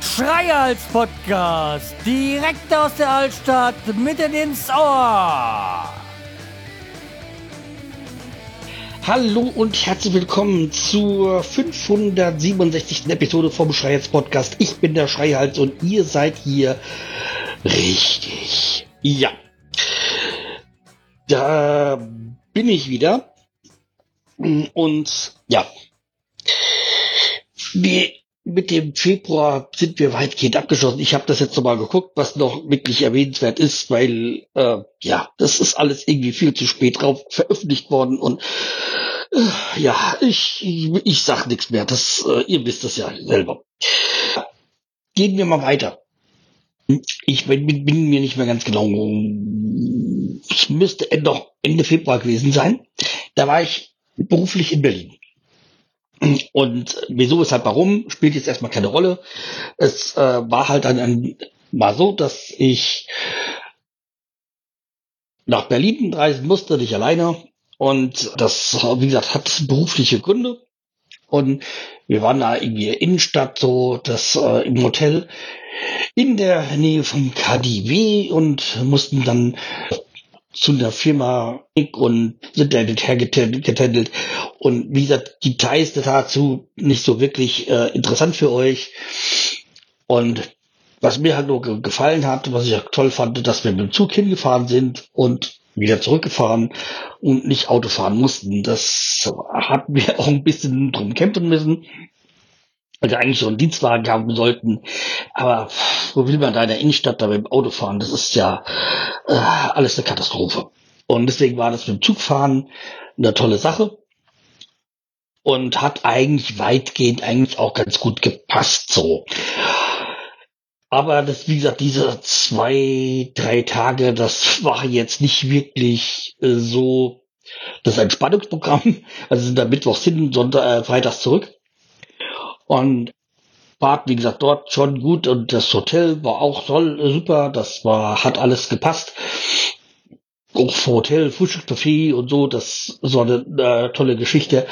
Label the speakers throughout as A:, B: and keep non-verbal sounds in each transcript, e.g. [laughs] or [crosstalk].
A: Schreihals Podcast, direkt aus der Altstadt, mitten ins Ohr.
B: Hallo und herzlich willkommen zur 567. Episode vom Schreihals Podcast. Ich bin der Schreihals und ihr seid hier richtig. Ja. Da bin ich wieder. Und ja. Wie mit dem Februar sind wir weitgehend abgeschlossen. Ich habe das jetzt nochmal geguckt, was noch wirklich erwähnenswert ist, weil äh, ja, das ist alles irgendwie viel zu spät drauf veröffentlicht worden und äh, ja, ich, ich, ich sag nichts mehr. Das, äh, ihr wisst das ja selber. Gehen wir mal weiter. Ich bin, bin mir nicht mehr ganz genau. Es müsste noch Ende Februar gewesen sein. Da war ich beruflich in Berlin. Und wieso, weshalb, warum, spielt jetzt erstmal keine Rolle. Es äh, war halt dann mal so, dass ich nach Berlin reisen musste, nicht alleine. Und das, wie gesagt, hat berufliche Gründe. Und wir waren da in der Innenstadt, so das äh, im Hotel in der Nähe vom KDW und mussten dann zu einer Firma und sind da hergetändelt. Und wie gesagt, Details dazu nicht so wirklich äh, interessant für euch. Und was mir halt nur ge gefallen hat, was ich auch toll fand, dass wir mit dem Zug hingefahren sind und wieder zurückgefahren und nicht Auto fahren mussten. Das hat mir [laughs] auch ein bisschen drum kämpfen müssen. Also eigentlich so einen Dienstwagen haben sollten. Aber wo will man da in der Innenstadt da mit dem Auto fahren? Das ist ja äh, alles eine Katastrophe. Und deswegen war das mit dem Zugfahren eine tolle Sache. Und hat eigentlich weitgehend eigentlich auch ganz gut gepasst so. Aber das, wie gesagt, diese zwei, drei Tage, das war jetzt nicht wirklich äh, so das Entspannungsprogramm. Also sind da Mittwochs hin, Sonntag, äh, Freitags zurück. Und war, wie gesagt, dort schon gut und das Hotel war auch toll, super. Das war, hat alles gepasst. Auch vor Hotel, Frühstücksbuffet und so, das so eine äh, tolle Geschichte.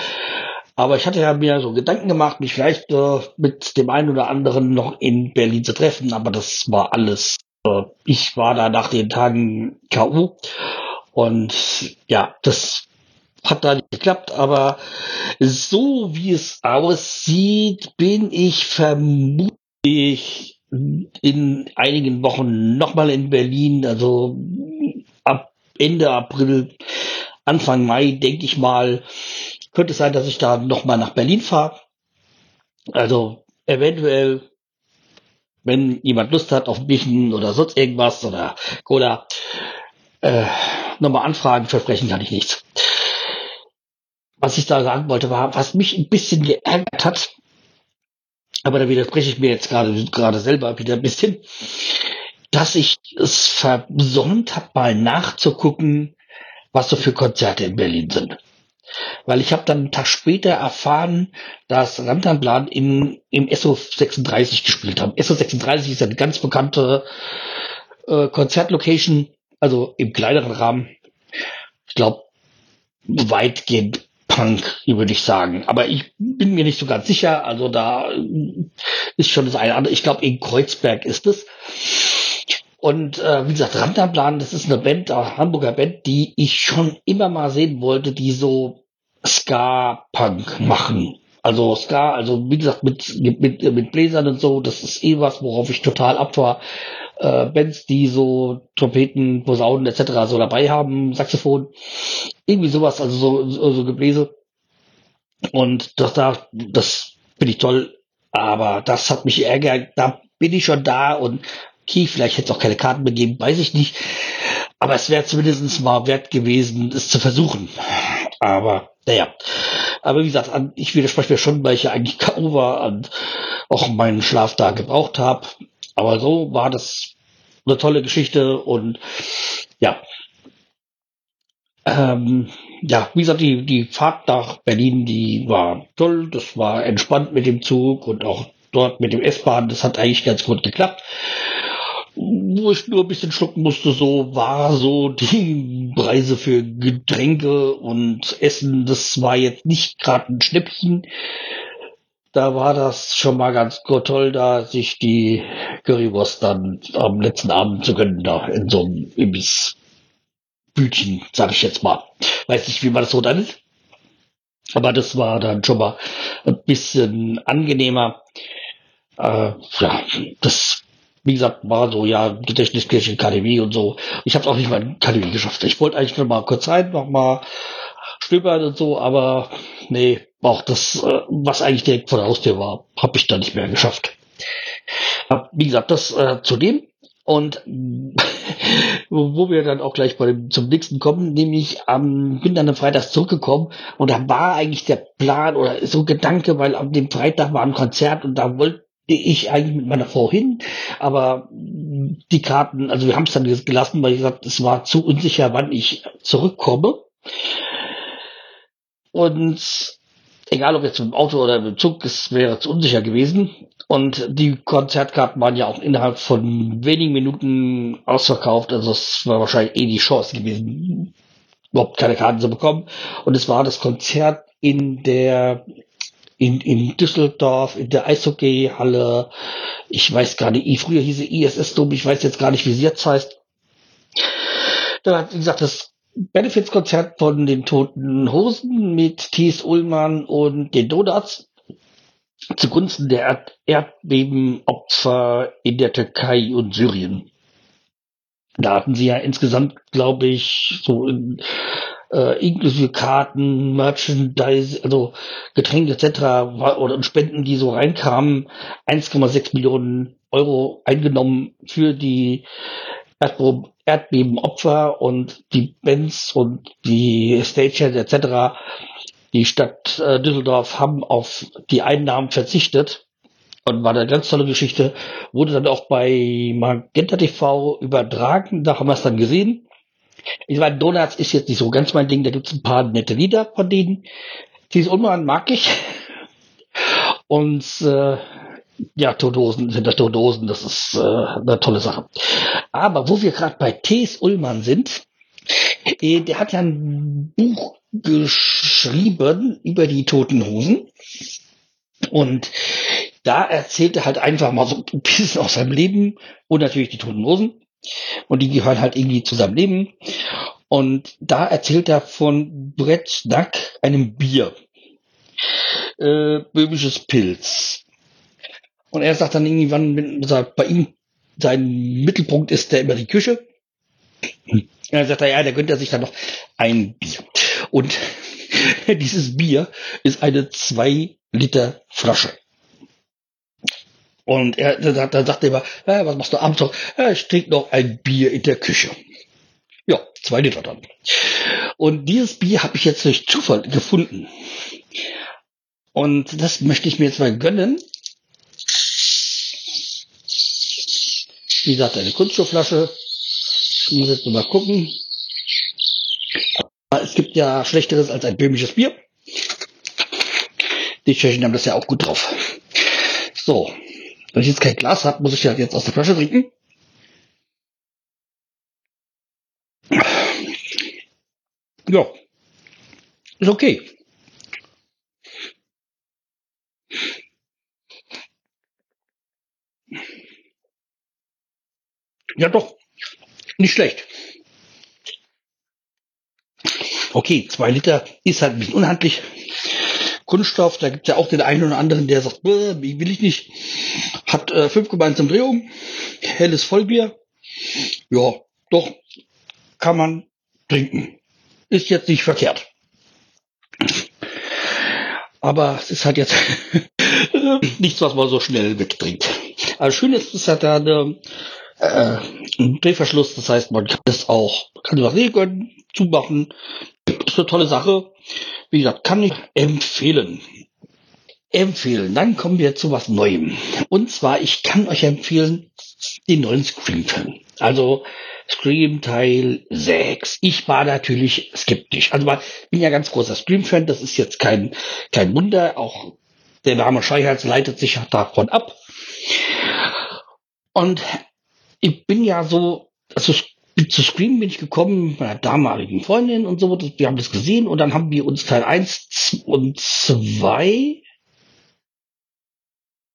B: Aber ich hatte ja mir so Gedanken gemacht, mich vielleicht äh, mit dem einen oder anderen noch in Berlin zu treffen, aber das war alles. Äh, ich war da nach den Tagen K.O. Und ja, das hat da nicht geklappt, aber so wie es aussieht, bin ich vermutlich in einigen Wochen nochmal in Berlin, also ab Ende April, Anfang Mai, denke ich mal, könnte es sein, dass ich da nochmal nach Berlin fahre. Also eventuell, wenn jemand Lust hat auf Bischen oder sonst irgendwas oder Cola, äh, nochmal anfragen, versprechen kann ich nichts. Was ich da sagen wollte, war, was mich ein bisschen geärgert hat, aber da widerspreche ich mir jetzt gerade gerade selber wieder ein bisschen, dass ich es versäumt habe, mal nachzugucken, was so für Konzerte in Berlin sind. Weil ich habe dann einen Tag später erfahren, dass Rantanplan im, im SO36 gespielt haben. SO36 ist eine ganz bekannte äh, Konzertlocation, also im kleineren Rahmen. Ich glaube, weitgehend Punk, würde ich sagen. Aber ich bin mir nicht so ganz sicher. Also da ist schon das eine andere. Ich glaube, in Kreuzberg ist es. Und äh, wie gesagt, Rantanplan, das ist eine Band, eine Hamburger Band, die ich schon immer mal sehen wollte, die so Ska-Punk machen. Also Ska, also wie gesagt, mit, mit, mit Bläsern und so, das ist eh was, worauf ich total abfahre. Äh, Bands, die so Trompeten, Posaunen etc. so dabei haben, Saxophon, irgendwie sowas, also so, so, so Gebläse. Und das da, das finde ich toll, aber das hat mich ärgert, da bin ich schon da und okay, vielleicht hätte es auch keine Karten begeben, weiß ich nicht. Aber es wäre zumindest mal wert gewesen, es zu versuchen. Aber naja, aber wie gesagt, ich widerspreche mir schon, weil ich ja eigentlich K.O. war und auch meinen Schlaf da gebraucht habe. Aber so war das eine tolle Geschichte und ja. Ähm, ja, wie gesagt, die, die Fahrt nach Berlin, die war toll, das war entspannt mit dem Zug und auch dort mit dem S-Bahn, das hat eigentlich ganz gut geklappt. wo ich nur ein bisschen schlucken musste, so war so die Preise für Getränke und Essen, das war jetzt nicht gerade ein Schnäppchen. Da war das schon mal ganz toll, da sich die Currywurst dann am letzten Abend zu gönnen, da in so einem Imbissbütchen, sag ich jetzt mal. Weiß nicht, wie man das so nennt. Aber das war dann schon mal ein bisschen angenehmer. Äh, ja, das wie gesagt, war so, ja, Gedächtniskirche, KDW und so. Ich habe auch nicht mal in KDW geschafft. Ich wollte eigentlich noch mal kurz rein, noch mal stöbern und so, aber nee, auch das, äh, was eigentlich direkt vor der Haustür war, habe ich dann nicht mehr geschafft. Wie gesagt, das äh, zu dem. Und [laughs] wo wir dann auch gleich bei dem, zum nächsten kommen, nämlich ähm, bin dann am Freitag zurückgekommen und da war eigentlich der Plan oder so Gedanke, weil am dem Freitag war ein Konzert und da wollte ich eigentlich mit meiner Frau hin, aber die Karten, also wir haben es dann gelassen, weil ich gesagt, es war zu unsicher, wann ich zurückkomme. Und egal ob jetzt mit dem Auto oder mit dem Zug, es wäre zu unsicher gewesen. Und die Konzertkarten waren ja auch innerhalb von wenigen Minuten ausverkauft. Also es war wahrscheinlich eh die Chance gewesen, überhaupt keine Karten zu bekommen. Und es war das Konzert in der in, in Düsseldorf, in der Eishockeyhalle. Ich weiß gar nicht, früher hieß sie ISS-Dom, ich weiß jetzt gar nicht, wie sie jetzt heißt. Da hat, wie gesagt, das Benefits-Konzert von den Toten Hosen mit Thies Ullmann und den Donuts zugunsten der Erd Erdbebenopfer in der Türkei und Syrien. Da hatten sie ja insgesamt, glaube ich, so in äh, inklusive Karten, Merchandise, also Getränke etc. oder Spenden, die so reinkamen, 1,6 Millionen Euro eingenommen für die Erdbebenopfer und die Bands und die Stagehands etc. Die Stadt äh, Düsseldorf haben auf die Einnahmen verzichtet und war eine ganz tolle Geschichte. Wurde dann auch bei Magenta TV übertragen, da haben wir es dann gesehen. Ich meine, Donuts ist jetzt nicht so ganz mein Ding, da gibt es ein paar nette Lieder von denen. Dieses Unmann mag ich. Und äh, ja, Todosen sind das Todosen, das ist äh, eine tolle Sache. Aber wo wir gerade bei T.S. Ullmann sind, äh, der hat ja ein Buch geschrieben über die Toten Hosen. Und da erzählt er halt einfach mal so ein bisschen aus seinem Leben und natürlich die Toten Hosen. Und die gehören halt irgendwie zusammen leben. Und da erzählt er von Brett Snack, einem Bier. Äh, böhmisches Pilz. Und er sagt dann irgendwann, wenn sagt, bei ihm sein Mittelpunkt ist der immer die Küche. Und dann sagt er, ja, da gönnt er sich dann noch ein Bier. Und [laughs] dieses Bier ist eine zwei Liter Flasche. Und er, da, da sagt er immer, äh, was machst du abends noch? Äh, ich trinke noch ein Bier in der Küche. Ja, zwei Liter dann. Und dieses Bier habe ich jetzt durch Zufall gefunden. Und das möchte ich mir jetzt mal gönnen. Wie gesagt, eine Kunststoffflasche. Ich muss jetzt mal gucken. Aber es gibt ja Schlechteres als ein böhmisches Bier. Die Tschechen haben das ja auch gut drauf. So, wenn ich jetzt kein Glas habe, muss ich ja jetzt aus der Flasche trinken. Ja, ist okay. Ja doch, nicht schlecht. Okay, zwei Liter ist halt ein bisschen unhandlich. Kunststoff, da gibt es ja auch den einen oder anderen, der sagt, will ich nicht. Hat äh, 5,1 Umdrehung, helles Vollbier. Ja, doch, kann man trinken. Ist jetzt nicht verkehrt. Aber es ist halt jetzt [laughs] nichts, was man so schnell wegtrinkt. Also schön ist, es hat da eine, äh, Drehverschluss, das heißt, man kann es auch, kann es regeln, zumachen. Das ist eine tolle Sache. Wie gesagt, kann ich empfehlen. Empfehlen. Dann kommen wir zu was Neuem. Und zwar, ich kann euch empfehlen, den neuen Scream-Film. Also, Scream Teil 6. Ich war natürlich skeptisch. Also, ich bin ja ganz großer Scream-Fan. Das ist jetzt kein, kein Wunder. Auch der Name Scheuerz leitet sich davon ab. Und ich bin ja so, also zu Scream bin ich gekommen mit meiner damaligen Freundin und so, wir haben das gesehen und dann haben wir uns Teil 1 und 2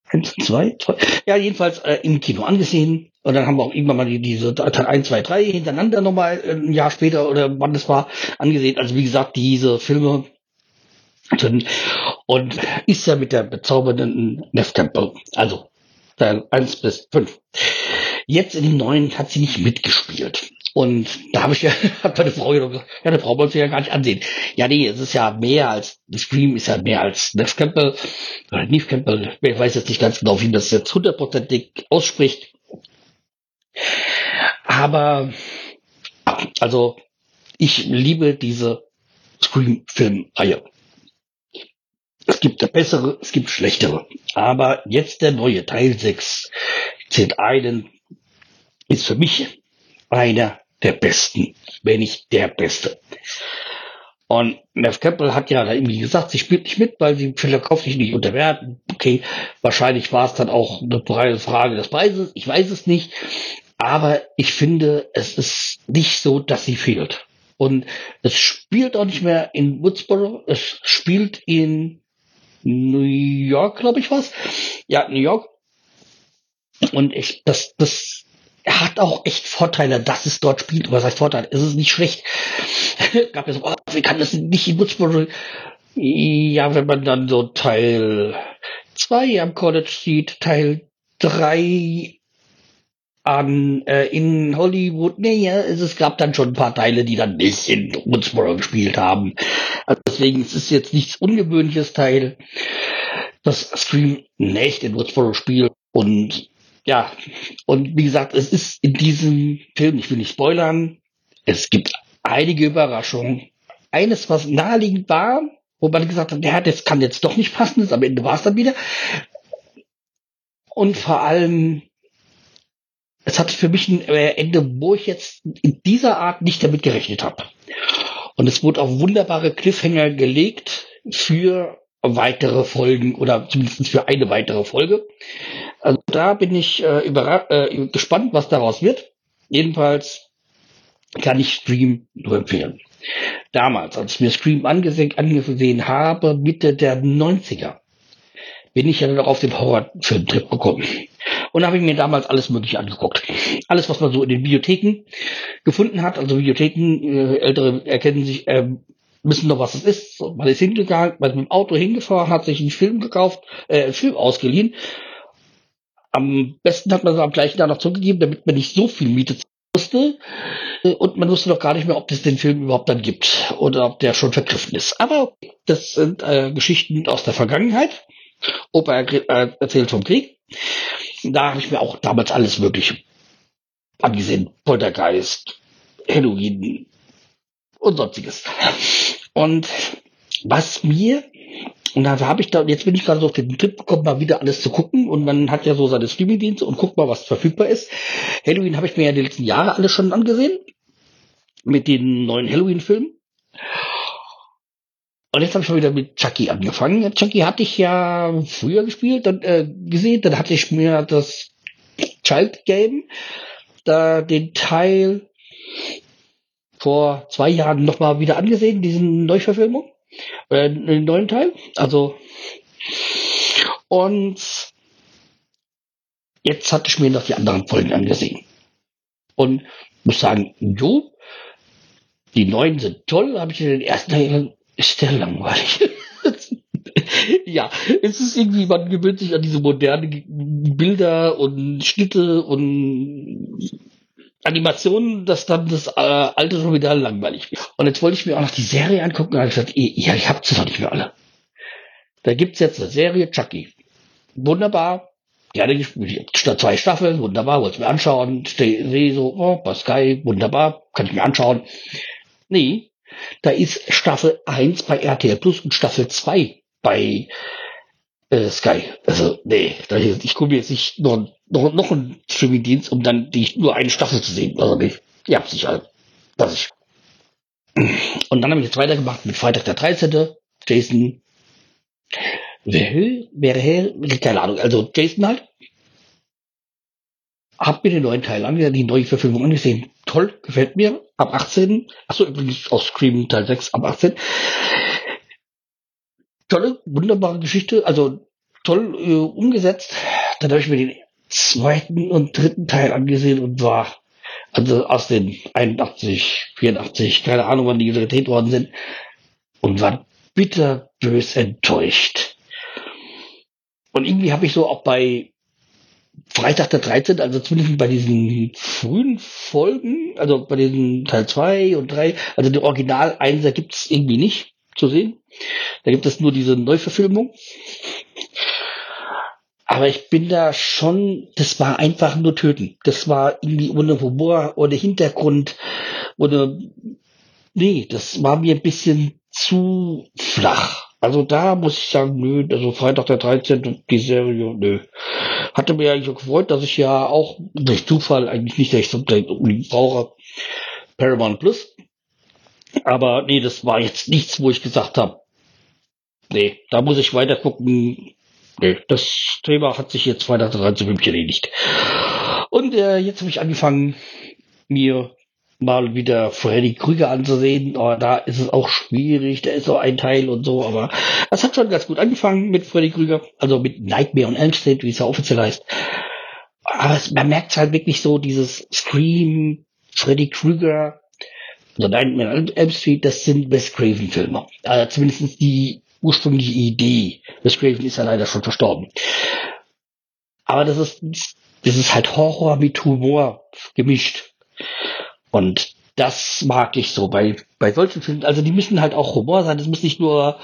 B: 1, 2, 2, ja, jedenfalls äh, im Kino angesehen. Und dann haben wir auch irgendwann mal die, diese Teil 1, 2, 3 hintereinander nochmal äh, ein Jahr später oder wann das war, angesehen. Also wie gesagt, diese Filme und ist ja mit der bezaubernden Neff Campbell. Also Teil 1 bis 5. Jetzt in den neuen hat sie nicht mitgespielt. Und da habe ich ja, [laughs] hat meine Frau gesagt, ja, eine Frau wollte sie ja gar nicht ansehen. Ja, nee, es ist ja mehr als, Scream ist ja mehr als Neff Campbell, oder Neve Campbell, ich weiß jetzt nicht ganz genau, wie das jetzt hundertprozentig ausspricht. Aber, also, ich liebe diese Scream-Film-Reihe. Es gibt bessere, es gibt schlechtere. Aber jetzt der neue Teil 6 zählt einen, ist für mich einer der besten, wenn nicht der beste. Und Nev Campbell hat ja da irgendwie gesagt, sie spielt nicht mit, weil sie verkauft sich nicht unter Wert. Okay, wahrscheinlich war es dann auch eine Frage des Preises, ich weiß es nicht. Aber ich finde, es ist nicht so, dass sie fehlt. Und es spielt auch nicht mehr in Woodsboro, es spielt in New York, glaube ich was. Ja, New York. Und ich, das, das er hat auch echt Vorteile, dass es dort spielt. Was heißt Vorteile? Es ist nicht schlecht. [laughs] Gab ja so, oh, wie kann das nicht in Woodsboro? Ja, wenn man dann so Teil 2 am College sieht, Teil 3 an, äh, in Hollywood, naja, es, es gab dann schon ein paar Teile, die dann nicht in Woodsboro gespielt haben. Also deswegen es ist es jetzt nichts Ungewöhnliches Teil, das Stream nicht in Woodsboro spielt. Und ja, und wie gesagt, es ist in diesem Film, ich will nicht spoilern, es gibt einige Überraschungen. Eines, was naheliegend war, wo man gesagt hat, ja, das kann jetzt doch nicht passen, ist am Ende war es dann wieder. Und vor allem es hat für mich ein äh, Ende, wo ich jetzt in dieser Art nicht damit gerechnet habe. Und es wurde auf wunderbare Cliffhanger gelegt für weitere Folgen oder zumindest für eine weitere Folge. Also da bin ich äh, äh, gespannt, was daraus wird. Jedenfalls kann ich Stream nur empfehlen. Damals, als ich mir Stream angesehen, angesehen habe, Mitte der 90er, bin ich ja noch auf den Horrorfilmtrip gekommen. Und habe ich mir damals alles Mögliche angeguckt. Alles, was man so in den Bibliotheken gefunden hat. Also Bibliotheken, äh, Ältere erkennen sich, äh, wissen noch, was es ist. Man ist hingegangen, man ist mit dem Auto hingefahren, hat sich einen Film gekauft, äh, einen Film ausgeliehen. Am besten hat man es am gleichen Tag noch zurückgegeben, damit man nicht so viel Miete musste. Äh, und man wusste noch gar nicht mehr, ob es den Film überhaupt dann gibt oder ob der schon vergriffen ist. Aber das sind äh, Geschichten aus der Vergangenheit. Opa äh, erzählt vom Krieg. Da habe ich mir auch damals alles wirklich angesehen. Poltergeist, Halloween und sonstiges. Und was mir, und da habe ich da, jetzt bin ich gerade so auf den Tipp gekommen, mal wieder alles zu gucken und man hat ja so seine Streamingdienste und guckt mal, was verfügbar ist. Halloween habe ich mir ja die letzten Jahre alles schon angesehen. Mit den neuen Halloween-Filmen. Und jetzt habe ich mal wieder mit Chucky angefangen. Chucky hatte ich ja früher gespielt und äh, gesehen. Dann hatte ich mir das Child Game, da den Teil vor zwei Jahren nochmal wieder angesehen, diesen Neuverfilmung, äh, den neuen Teil. Also und jetzt hatte ich mir noch die anderen Folgen angesehen. Und muss sagen, jo, die neuen sind toll, habe ich in den ersten Teil ist der langweilig. [laughs] ja, es ist irgendwie, man gewöhnt sich an diese modernen Bilder und Schnitte und Animationen, dass dann das äh, alte schon wieder langweilig wird. Und jetzt wollte ich mir auch noch die Serie angucken und habe gesagt, ja, ich hab sie doch nicht mehr alle. Da gibt's jetzt eine Serie, Chucky. Wunderbar. Gerne gespielt. Zwei Staffeln, wunderbar, wollte ich mir anschauen. Sehe so, oh, Sky, wunderbar, kann ich mir anschauen. Nee, da ist Staffel 1 bei RTL Plus und Staffel 2 bei äh, Sky. Also, nee, ich gucke mir jetzt nicht noch, noch, noch einen Streaming-Dienst, um dann die, nur eine Staffel zu sehen. Also, nee, ihr habt sich halt. Das ich. Und dann habe ich jetzt weitergemacht mit Freitag der 13. Jason. Wer, wer, wer, keine Ahnung, also Jason halt. hab mir den neuen Teil angesehen, die neue Verfilmung angesehen. Toll, gefällt mir. Ab 18. Achso, übrigens aus Scream Teil 6 ab 18. Tolle, wunderbare Geschichte, also toll äh, umgesetzt. Dann habe ich mir den zweiten und dritten Teil angesehen und war also aus den 81, 84, keine Ahnung, wann die gedreht worden sind, und war bitterbös enttäuscht. Und irgendwie habe ich so auch bei Freitag der 13., also zumindest bei diesen frühen Folgen, also bei diesen Teil 2 und 3, also die Original 1 gibt es irgendwie nicht zu sehen. Da gibt es nur diese Neuverfilmung. Aber ich bin da schon, das war einfach nur töten. Das war irgendwie ohne Humor, ohne Hintergrund, ohne, nee, das war mir ein bisschen zu flach. Also da muss ich sagen, nö, also Freitag der 13. die Serie, nö. Hatte mir eigentlich auch gefreut, dass ich ja auch durch Zufall eigentlich nicht, ich so brauche, Paramount Plus. Aber nee, das war jetzt nichts, wo ich gesagt habe, nee, da muss ich weiter gucken. Nee, das Thema hat sich jetzt Freitag der 13. für mich erledigt. Und äh, jetzt habe ich angefangen, mir mal wieder Freddy Krüger anzusehen. Oh, da ist es auch schwierig, da ist so ein Teil und so, aber es hat schon ganz gut angefangen mit Freddy Krüger, also mit Nightmare on Elm Street, wie es ja offiziell heißt. Aber es, man merkt halt wirklich so dieses Scream, Freddy Krüger, also Nightmare on Elm Street, das sind Wes Craven Filme. Also zumindest die ursprüngliche Idee. Wes Craven ist ja leider schon verstorben. Aber das ist, das ist halt Horror mit Humor gemischt. Und das mag ich so bei, bei solchen Filmen. Also die müssen halt auch Humor sein. Das muss nicht nur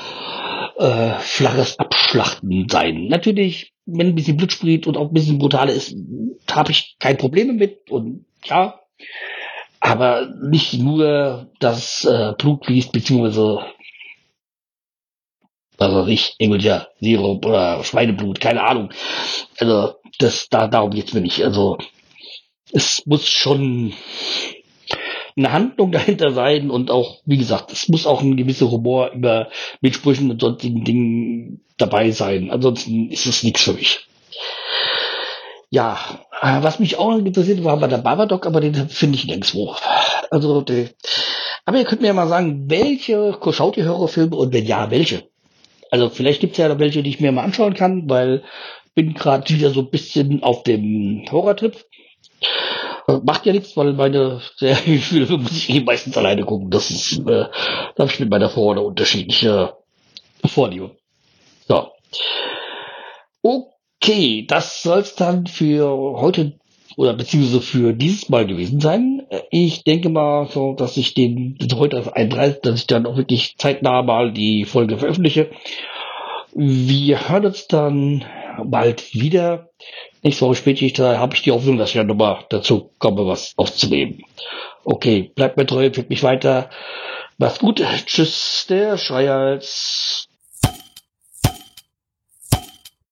B: äh, flaches Abschlachten sein. Natürlich, wenn ein bisschen Blut sprüht und auch ein bisschen brutal ist, habe ich kein Problem mit. Und ja, aber nicht nur das äh, Blut fließt, beziehungsweise weiß ich, irgendwelcher Sirup oder Schweineblut, keine Ahnung. Also, das, da, darum geht's mir nicht. Also, es muss schon eine Handlung [laughs] dahinter sein und auch, wie gesagt, es muss auch ein gewisser Humor über Mitsprüchen und sonstigen Dingen dabei sein. Ansonsten ist es nichts für mich. Ja, äh, was mich auch interessiert war bei der Babadoc, aber den finde ich nirgendwo. Also, die, aber ihr könnt mir ja mal sagen, welche schaut ihr Horrorfilme und wenn ja, welche? Also vielleicht gibt es ja welche, die ich mir mal anschauen kann, weil bin gerade wieder so ein bisschen auf dem Horrortrip. Äh, macht ja nichts, weil meine Serienfilme [laughs] muss ich eh meistens alleine gucken. Das ist, äh, da habe ich mit meiner Frau eine unterschiedliche Vorliebe. So. Okay, das soll es dann für heute oder beziehungsweise für dieses Mal gewesen sein. Ich denke mal so, dass ich den heute auf 31, dass ich dann auch wirklich zeitnah mal die Folge veröffentliche. Wir hören uns dann bald wieder. Nächste Woche später da habe ich die Hoffnung, dass ich ja nochmal dazu komme, was aufzunehmen. Okay, bleibt mir treu, führt mich weiter. Macht's gut. Tschüss, der Schreihals.